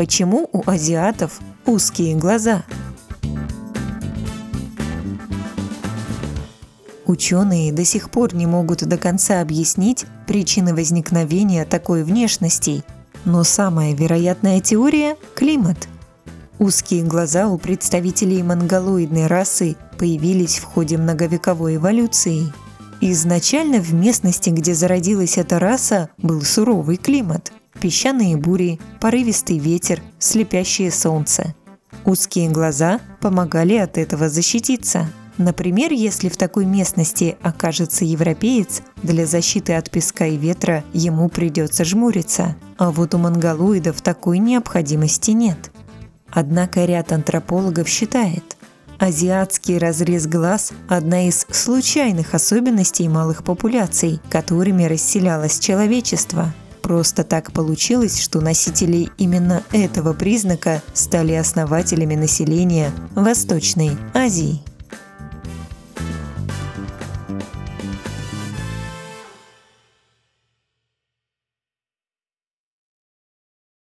Почему у азиатов узкие глаза? Ученые до сих пор не могут до конца объяснить причины возникновения такой внешности, но самая вероятная теория – климат. Узкие глаза у представителей монголоидной расы появились в ходе многовековой эволюции. Изначально в местности, где зародилась эта раса, был суровый климат – песчаные бури, порывистый ветер, слепящее солнце. Узкие глаза помогали от этого защититься – Например, если в такой местности окажется европеец, для защиты от песка и ветра ему придется жмуриться, а вот у монголоидов такой необходимости нет. Однако ряд антропологов считает, азиатский разрез глаз – одна из случайных особенностей малых популяций, которыми расселялось человечество. Просто так получилось, что носители именно этого признака стали основателями населения Восточной Азии.